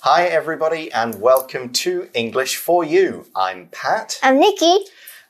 Hi, everybody, and welcome to English for You. I'm Pat, I'm Nikki.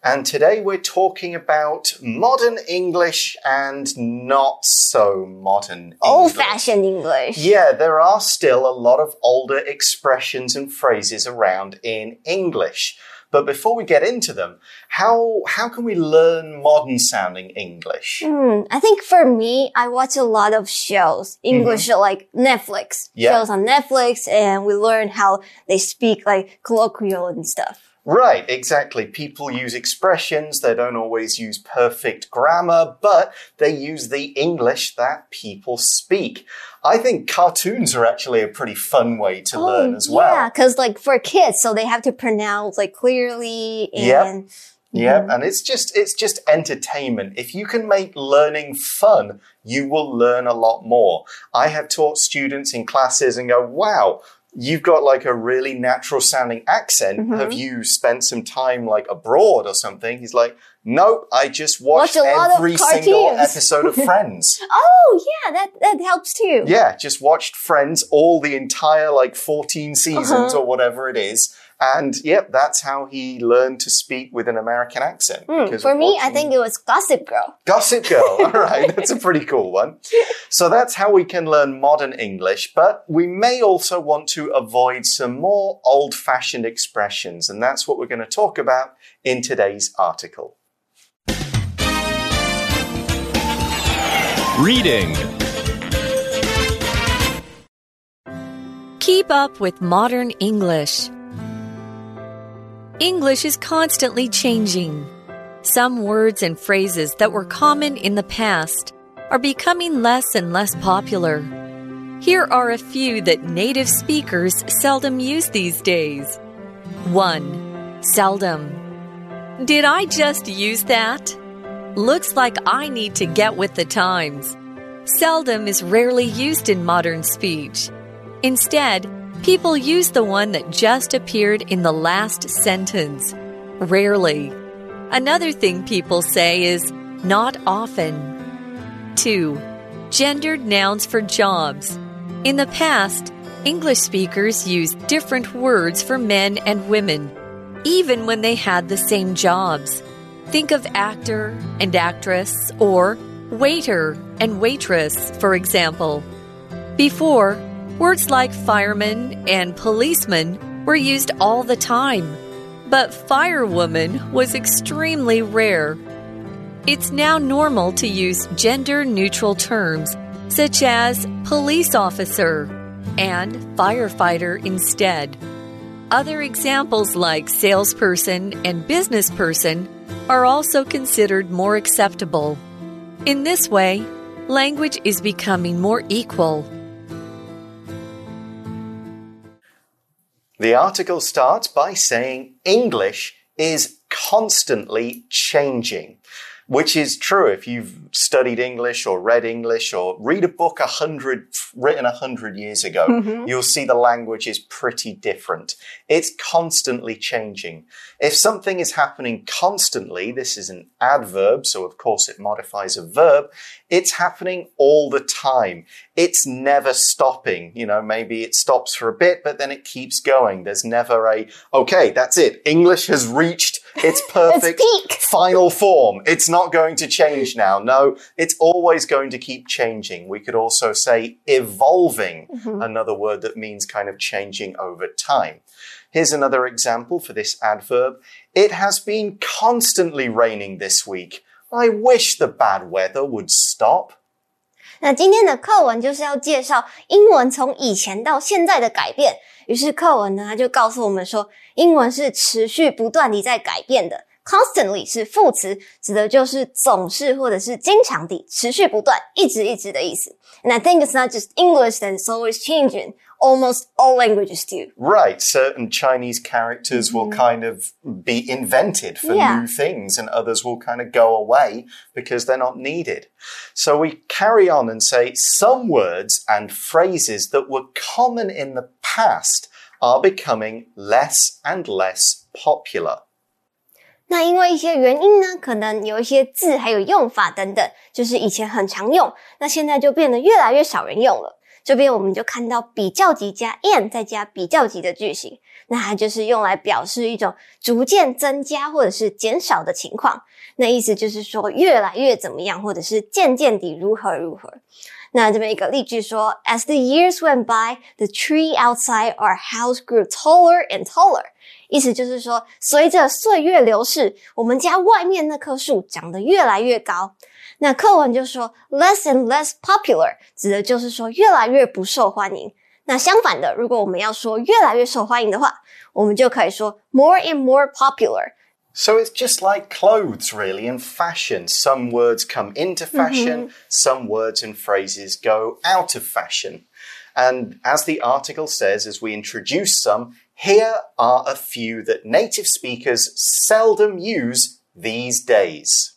and today we're talking about modern English and not so modern Old English. fashioned English. Yeah, there are still a lot of older expressions and phrases around in English. But before we get into them, how how can we learn modern sounding English? Hmm, I think for me, I watch a lot of shows, English like Netflix Yeah. shows on Netflix, and we learn how they speak like colloquial and stuff. Right, exactly. People use expressions, they don't always use perfect grammar, but they use the English that people speak. I think cartoons are actually a pretty fun way to oh, learn as well. Oh, Yeah, because like for kids, so they have to pronounce like clearly Yep. and Yeah, mm-hmm. and it's just it's just entertainment. If you can make learning fun, you will learn a lot more. I have taught students in classes and go, "Wow, you've got like a really natural sounding accent. Mm-hmm. Have you spent some time like abroad or something?" He's like, "Nope, I just watched Watch a lot of every single episode of Friends." oh yeah, that that helps too. yeah, just watched Friends all the entire like 14 seasons Uh-huh. or whatever it is. And yep, that's how he learned to speak with an American accent. Hmm, because for of me, I think it was Gossip Girl. Gossip Girl. All right, that's a pretty cool one. So that's how we can learn modern English, but we may also want to avoid some more old fashioned expressions, and that's what we're going to talk about in today's article. Reading. Keep up with modern English. English is constantly changing. Some words and phrases that were common in the past are becoming less and less popular. Here are a few that native speakers seldom use these days. 1. Seldom. Did I just use that? Looks like I need to get with the times. Seldom is rarely used in modern speech. Instead, people use the one that just appeared in the last sentence. Rarely. Another thing people say is not often. 2. Gendered nouns for jobs. In the past, English speakers used different words for men and women, even when they had the same jobs. Think of actor and actress or waiter and waitress, for example. Before, words like fireman and policeman were used all the time, but firewoman was extremely rare. It's now normal to use gender neutral terms such as police officer and firefighter instead. Other examples like salesperson and businessperson are also considered more acceptable. In this way, language is becoming more equal. The article starts by saying English is constantly changing, which is true if you've studied English or read English or read a book a hundred written a hundred years ago, mm-hmm. you'll see the language is pretty different. It's constantly changing. If something is happening constantly, this is an adverb, so of course it modifies a verb. It's happening all the time. It's never stopping. You know, maybe it stops for a bit, but then it keeps going. There's never a, okay, that's it. English has reached its perfect peak. final form. It's not going to change now. No, it's always going to keep changing. We could also say evolving, another word that means kind of changing over time. Here's another example for this adverb. It has been constantly raining this week. I wish the bad weather would stop. 那今天的课文就是要介绍英文从以前到现在的改变。 于是课文呢，它就告诉我们说，英文是持续不断地在改变的。Constantly 是副词，指的就是总是或者是经常地、持续不断、一直一直的意思。And I think it's not just English that's always changing. Almost all languages do. Right, certain Chinese characters will kind of be invented for Yeah. new things, and others will kind of go away because they're not needed. So we carry on and say some words and phrases that were common in the past are becoming less and less popular. 那因为一些原因呢，可能有一些字还有用法等等，就是以前很常用，那现在就变得越来越少人用了。 这边我们就看到比较级加 and 再加比较级的句型，那它就是用来表示一种逐渐增加或者是减少的情况。那意思就是说越来越怎么样，或者是渐渐地如何如何。那这边一个例句说，As the years went by, the tree outside our house grew taller and taller。意思就是说，随着岁月流逝，我们家外面那棵树长得越来越高。那课文就说 less and less popular，指的就是说越来越不受欢迎。那相反的，如果我们要说越来越受欢迎的话，我们就可以说 more and more popular。So it's just like clothes, really, and fashion. Some words come into fashion, some words and phrases go out of fashion. And as the article says, as we introduce some, here are a few that native speakers seldom use these days.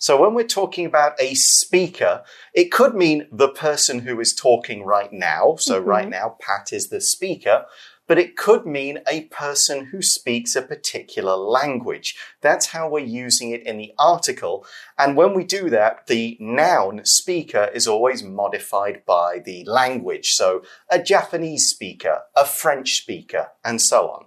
So when we're talking about a speaker, it could mean the person who is talking right now. So mm-hmm. right now, Pat is the speaker but it could mean a person who speaks a particular language. That's how we're using it in the article. And when we do that, the noun speaker is always modified by the language. So a Japanese speaker, a French speaker, and so on.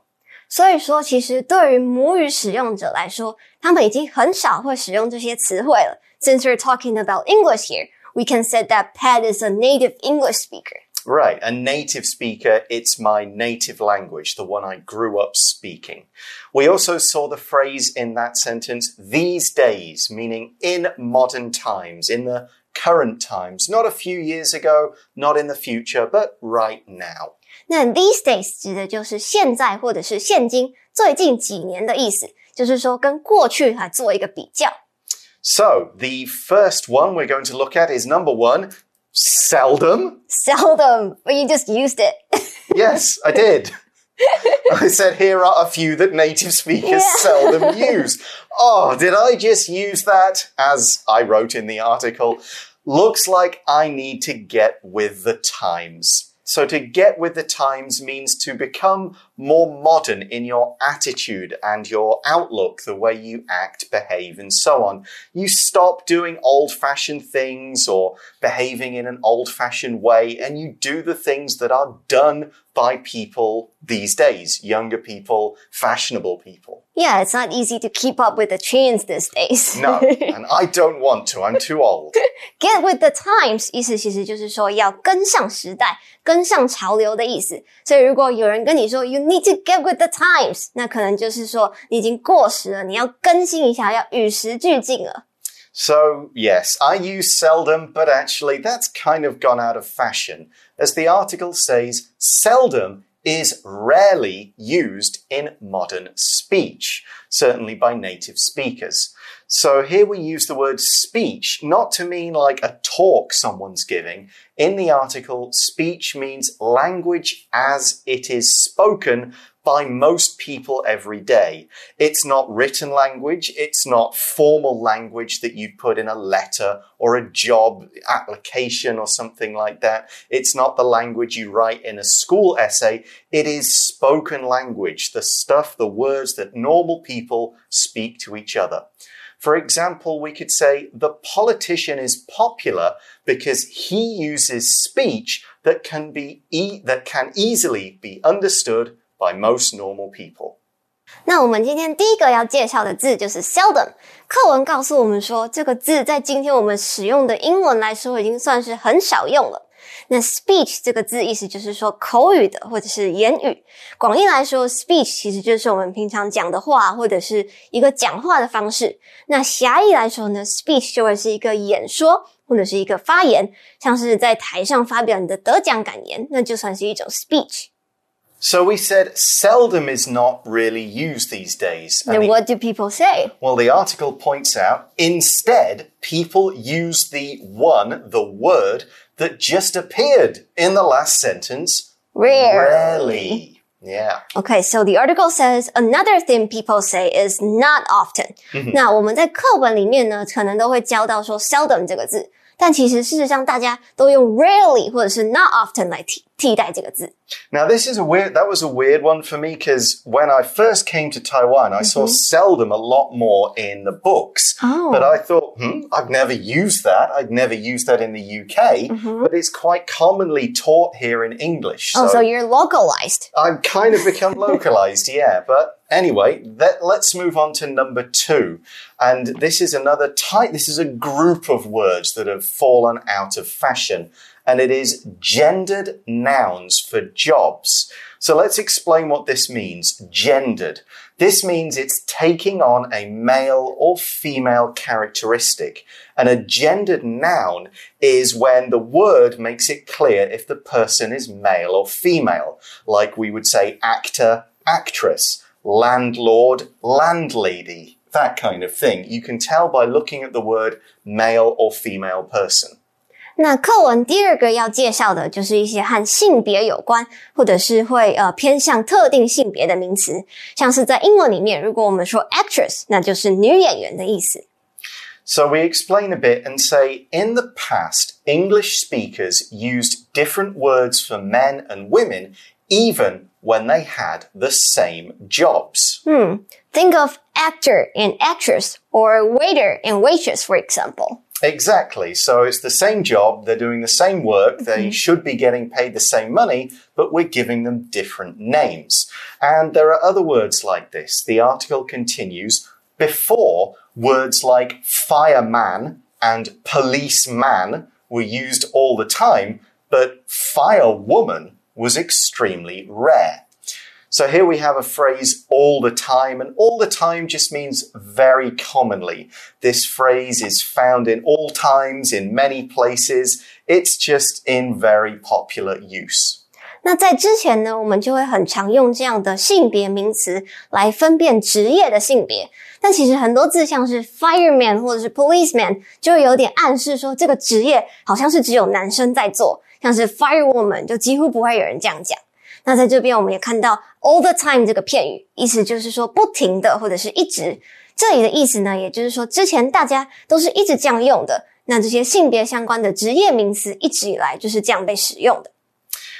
所以说，其实对于母语使用者来说，他们已经很少会使用这些词汇了。Since we're talking about English here, we can say that Pat is a native English speaker. Right, a native speaker, it's my native language, the one I grew up speaking. We also saw the phrase in that sentence, these days, meaning in modern times, in the current times, not a few years ago, not in the future, but right now. 那 these days 指的就是现在或者是现今、最近几年的意思，就是说跟过去来做一个比较。So, the first one we're going to look at is number one, seldom. Seldom, but you just used it. Yes, I did. I said here are a few that native speakers Yeah. seldom use. Oh, did I just use that as I wrote in the article? Looks like I need to get with the times. So to get with the times means to become more modern in your attitude and your outlook, the way you act, behave, and so on. You stop doing old fashioned things or behaving in an old fashioned way and you do the things that are done by people these days, younger people, fashionable people. Yeah, it's not easy to keep up with the trends these days. No, and I don't want to. I'm too old. Get with the times 意思其实就是说要跟上时代、跟上潮流的意思。所以如果有人跟你说 “You need to get with the times”，那可能就是说你已经过时了，你要更新一下，要与时俱进了。 So, yes, I use seldom, but actually that's kind of gone out of fashion. As the article says, seldom is rarely used in modern speech, certainly by native speakers. So here we use the word speech not to mean like a talk someone's giving. In the article, speech means language as it is spoken by most people every day. It's not written language. It's not formal language that you'd put in a letter or a job application or something like that. It's not the language you write in a school essay. It is spoken language, the stuff, the words that normal people speak to each other. For example, we could say the politician is popular because he uses speech that can be e- that can easily be understood by most normal people. 那我们今天第一个要介绍的字就是 seldom。课文告诉我们说，这个字在今天我们使用的英文来说，已经算是很少用了。那 speech 这个字意思就是说口语的或者是言语。广义来说，speech 其实就是我们平常讲的话，或者是一个讲话的方式。那狭义来说呢，speech 就会是一个演说或者是一个发言，像是在台上发表你的得奖感言，那就算是一种 speech。So we said seldom is not really used these days. And Then the- what do people say? well, the article points out instead, people use the one, the word that just appeared in the last sentence. Rarely. Yeah. Okay, so the article says another thing people say is not often. 那我们在课文里面呢，可能都会教到说 seldom 这个字，但其实事实上大家都用 rarely 或者是 not often 来提。 替代这个字。 Now, this is a weird, that was a weird one for me because when I first came to Taiwan, I saw seldom a lot more in the books. Oh. But I thought, hmm, I've never used that. I'd never used that in the UK, but it's quite commonly taught here in English. Oh, so you're localized. I've kind of become localized, yeah. But anyway, that, let's move on to number two. And this is another type, this is a group of words that have fallen out of fashion. And it is gendered nouns for jobs. So let's explain what this means. Gendered. This means it's taking on a male or female characteristic. And a gendered noun is when the word makes it clear if the person is male or female. Like we would say actor, actress, landlord, landlady, that kind of thing. You can tell by looking at the word male or female person. 那课文第二个要介绍的就是一些和性别有关，或者是会呃偏向特定性别的名词，像是在英文里面，如果我们说 actress，那就是女演员的意思。 So we explain a bit and say in the past, English speakers used different words for men and women even when they had the same jobs. Think of actor and actress, or waiter and waitress, for example. Exactly. So it's the same job, they're doing the same work, they mm-hmm. should be getting paid the same money, but we're giving them different names. And there are other words like this. The article continues before words like fireman and policeman were used all the time, but firewoman was extremely rare. So here we have a phrase all the time, and all the time just means very commonly. This phrase is found in all times, in many places. It's just in very popular use. 那在之前呢，我们就会很常用这样的性别名词来分辨职业的性别。但其实很多字像是 fireman 或者是 policeman，就会有点暗示说这个职业好像是只有男生在做，像是 firewoman 就几乎不会有人这样讲。 那在这边我们也看到 all the time 这个片语，意思就是说不停的或者是一直。这里的意思呢，也就是说之前大家都是一直这样用的。那这些性别相关的职业名词一直以来就是这样被使用的。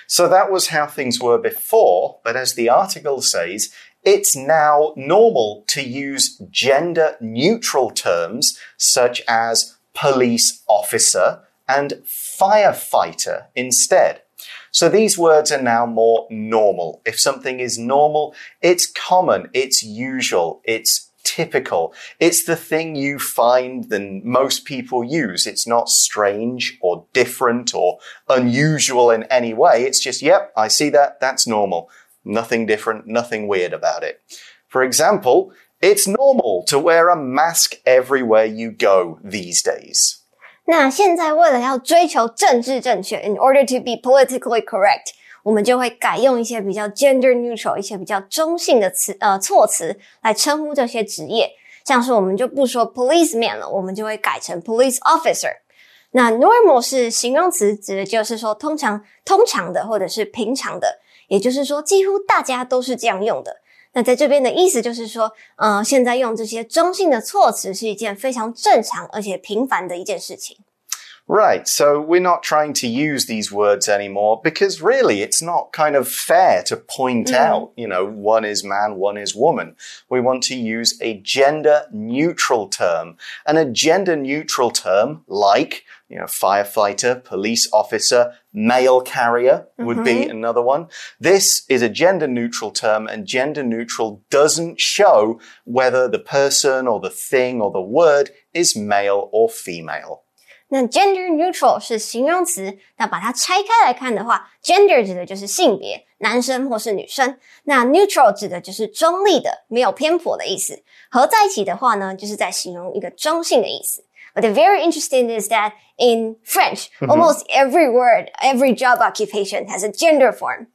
So that was how things were before, but as the article says, it's now normal to use gender neutral terms such as police officer and firefighter instead. So these words are now more normal. If something is normal, it's common, it's usual, it's typical. It's the thing you find than most people use. It's not strange or different or unusual in any way. It's just, yep, I see that. That's normal. Nothing different, nothing weird about it. For example, it's normal to wear a mask everywhere you go these days. 那现在为了要追求政治正确，in order to be politically correct，我们就会改用一些比较 gender neutral、一些比较中性的词呃措辞来称呼这些职业。像是我们就不说 policeman 了，我们就会改成 police officer。那 normal 是形容词，指的就是说通常、通常的或者是平常的，也就是说几乎大家都是这样用的。那在这边的意思就是说，呃，现在用这些中性的措辞是一件非常正常而且平凡的一件事情。Right, so we're not trying to use these words anymore because really it's not kind of fair to point mm. out, you know, one is man, one is woman. We want to use a gender neutral term. And a gender neutral term like, you know, firefighter, police officer, mail carrier would be mm-hmm. another one. This is a gender neutral term and gender neutral doesn't show whether the person or the thing or the word is male or female. 那 gender neutral 是形容词，那把它拆开来看的话，gender 指的就是性别，男生或是女生。那 neutral 指的就是中立的，没有偏颇的意思。合在一起的话呢，就是在形容一个中性的意思。But the very interesting is that in French, almost every word, every job occupation has a gender form.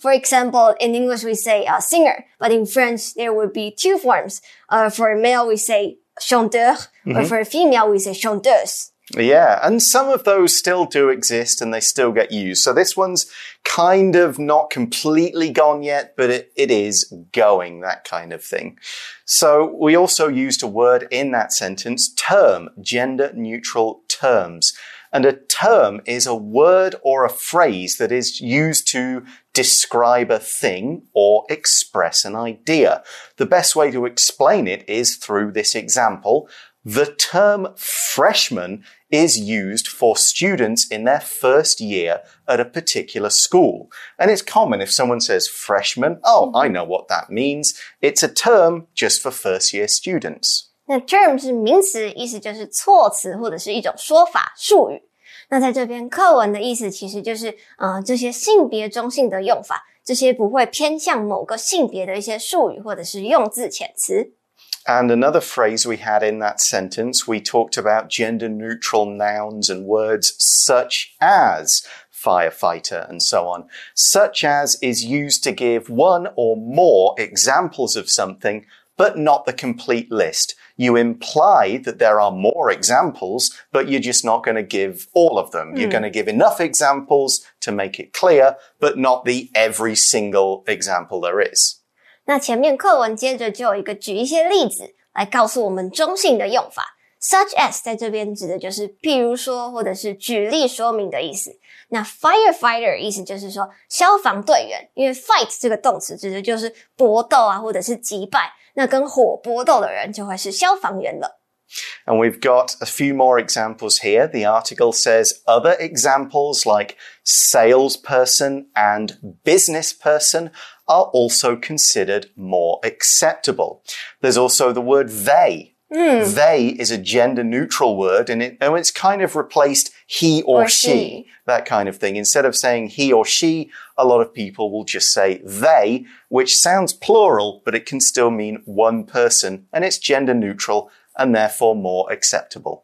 For example, in English we say uh, singer, but in French there would be two forms. Uh, for a male we say chanteur, or for a female we say chanteuse. Yeah, and some of those still do exist and they still get used. So this one's kind of not completely gone yet, but it, it is going, that kind of thing. So we also used a word in that sentence, term, gender neutral terms. And a term is a word or a phrase that is used to describe a thing or express an idea. The best way to explain it is through this example The term freshman is used for students in their first year at a particular school. And it's common if someone says freshman, oh, I know what that means. It's a term just for first year students. 那 term 是名词，意思就是措辞或者是一种说法、术语。那在这边课文的意思其实就是，呃，这些性别中性的用法，这些不会偏向某个性别的一些术语或者是用字遣词。 And another phrase we had in that sentence, we talked about gender neutral nouns and words such as firefighter and so on. Such as is used to give one or more examples of something, but not the complete list. You imply that there are more examples, but you're just not going to give all of them. Mm. You're hmm. going to give enough examples to make it clear, but not the every single example there is. 那前面课文接着就有一个举一些例子来告诉我们中性的用法，such as 在这边指的就是譬如说或者是举例说明的意思。那 firefighter 意思就是说消防队员，因为 fight 这个动词指的就是搏斗啊或者是击败，那跟火搏斗的人就会是消防员了。And we've got a few more examples here. The article says other examples like salesperson and business person are also considered more acceptable. There's also the word they. Mm. They is a gender neutral word and, it, and it's kind of replaced he or, or she, she, that kind of thing. Instead of saying he or she, a lot of people will just say they, which sounds plural, but it can still mean one person and it's gender neutral and therefore more acceptable.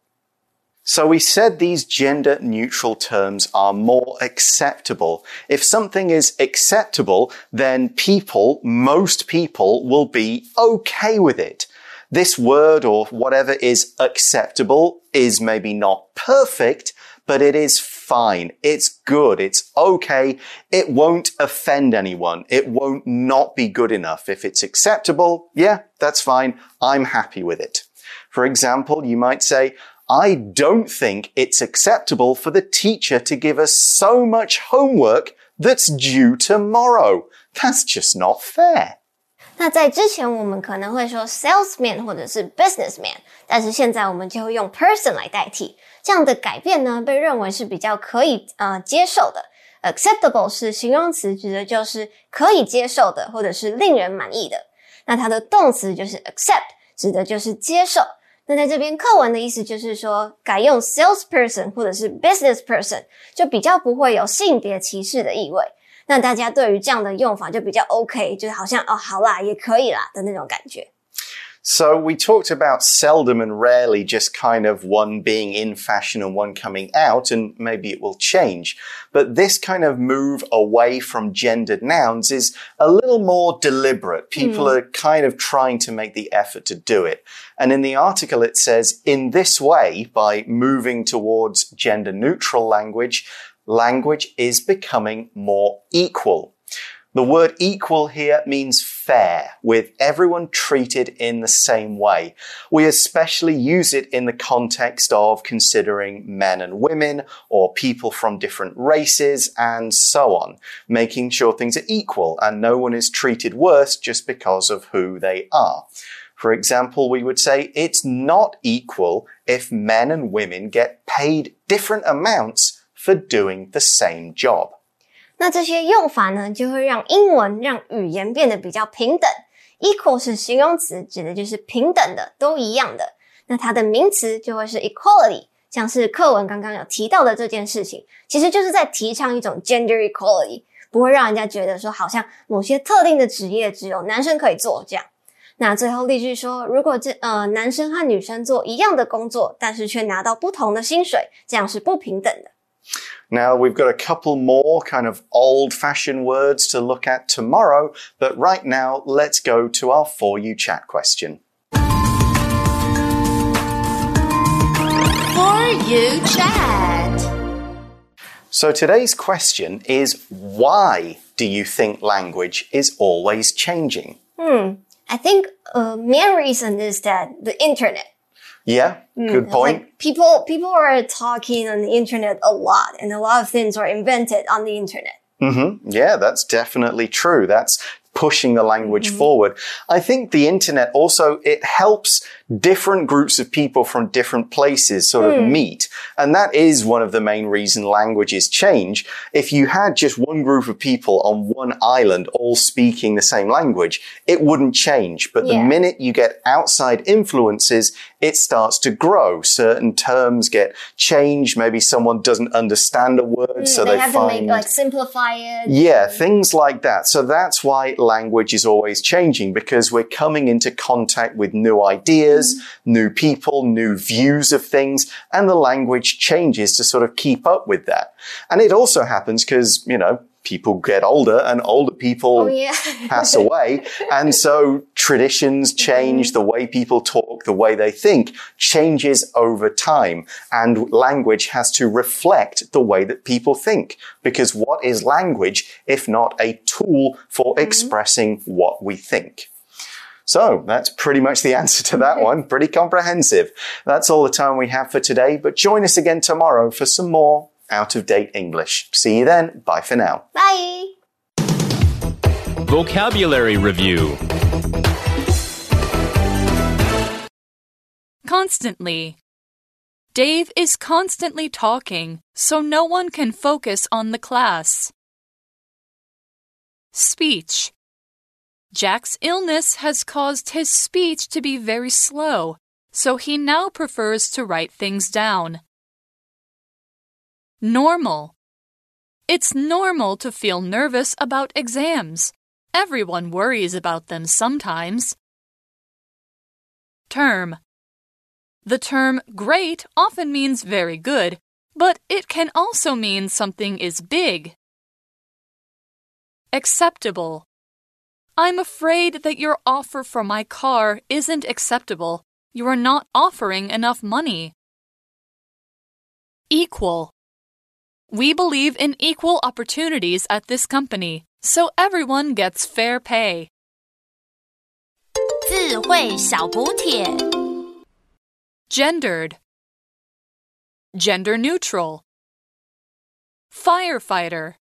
So we said these gender neutral terms are more acceptable. If something is acceptable, then people, most people will be okay with it. This word or whatever is acceptable is maybe not perfect, but it is fine. It's good. It's okay. It won't offend anyone. It won't not be good enough. If it's acceptable, yeah, that's fine. I'm happy with it. For example, you might say, I don't think it's acceptable for the teacher to give us so much homework that's due tomorrow. That's just not fair. 那在之前我们可能会说 salesman 或者是 businessman，但是现在我们就会用 person 来代替。这样的改变呢，被认为是比较可以呃接受的。acceptable 是形容词，指的就是可以接受的，或者是令人满意的。那它的动词就是 accept，指的就是接受。 那在这边课文的意思就是说，改用 salesperson 或者是 business person，就比较不会有性别歧视的意味。那大家对于这样的用法就比较 OK，就是好像哦，好啦，也可以啦的那种感觉。So we talked about seldom and rarely just kind of one being in fashion and one coming out, and maybe it will change. But this kind of move away from gendered nouns is a little more deliberate. People mm. are kind of trying to make the effort to do it. And in the article, it says, in this way, by moving towards gender neutral language, language is becoming more equal. The word equal here means fair, with everyone treated in the same way. We especially use it in the context of considering men and women or people from different races and so on, making sure things are equal and no one is treated worse just because of who they are. For example, we would say it's not equal if men and women get paid different amounts for doing the same job. 那这些用法呢，就会让英文让语言变得比较平等。Equal 是形容词，指的就是平等的，都一样的。那它的名词就会是 equality，像是课文刚刚有提到的这件事情，其实就是在提倡一种 gender equality，不会让人家觉得说好像某些特定的职业只有男生可以做这样。那最后例句说，如果这呃男生和女生做一样的工作，但是却拿到不同的薪水，这样是不平等的。Now, we've got a couple more kind of old fashioned words to look at tomorrow, but right now, let's go to our For You Chat question. For You Chat. So today's question is why do you think language is always changing? Hmm. I think a uh, main reason is that the internet Yeah, good point. Like people, people are talking on the internet a lot, and a lot of things are invented on the internet. hmm Yeah, that's definitely true. That's pushing the language forward. I think the internet also, it helps different groups of people from different places sort of hmm. meet. And that is one of the main reason languages change. If you had just one group of people on one island all speaking the same language, it wouldn't change. But the Yeah. minute you get outside influences, it starts to grow. Certain terms get changed. Maybe someone doesn't understand a word, hmm, so they, they, have find to make like simplify it. yeah, things like that. So that's why language is always changing because we're coming into contact with new ideas, Mm-hmm. new people, new views of things, and the language changes to sort of keep up with that. And it also happens because, you know, people get older and older people Oh yeah. pass away. And so traditions change, mm-hmm. the way people talk, the way they think changes over time. And language has to reflect the way that people think. Because what is language if not a tool for mm-hmm. expressing what we think? So that's pretty much the answer to that one. Pretty comprehensive. That's all the time we have for today, but join us again tomorrow for some more out of date English. See you then. Bye for now. Bye. Vocabulary Review Constantly. Dave is constantly talking, so no one can focus on the class. Speech. Jack's illness has caused his speech to be very slow, so he now prefers to write things down. Normal. It's normal to feel nervous about exams. Everyone worries about them sometimes. Term. The term great often means very good, but it can also mean something is big. Acceptable. I'm afraid that your offer for my car isn't acceptable. You are not offering enough money. Equal. We believe in equal opportunities at this company, so everyone gets fair pay. 智慧小补帖。 Gendered. Gender neutral. Firefighter.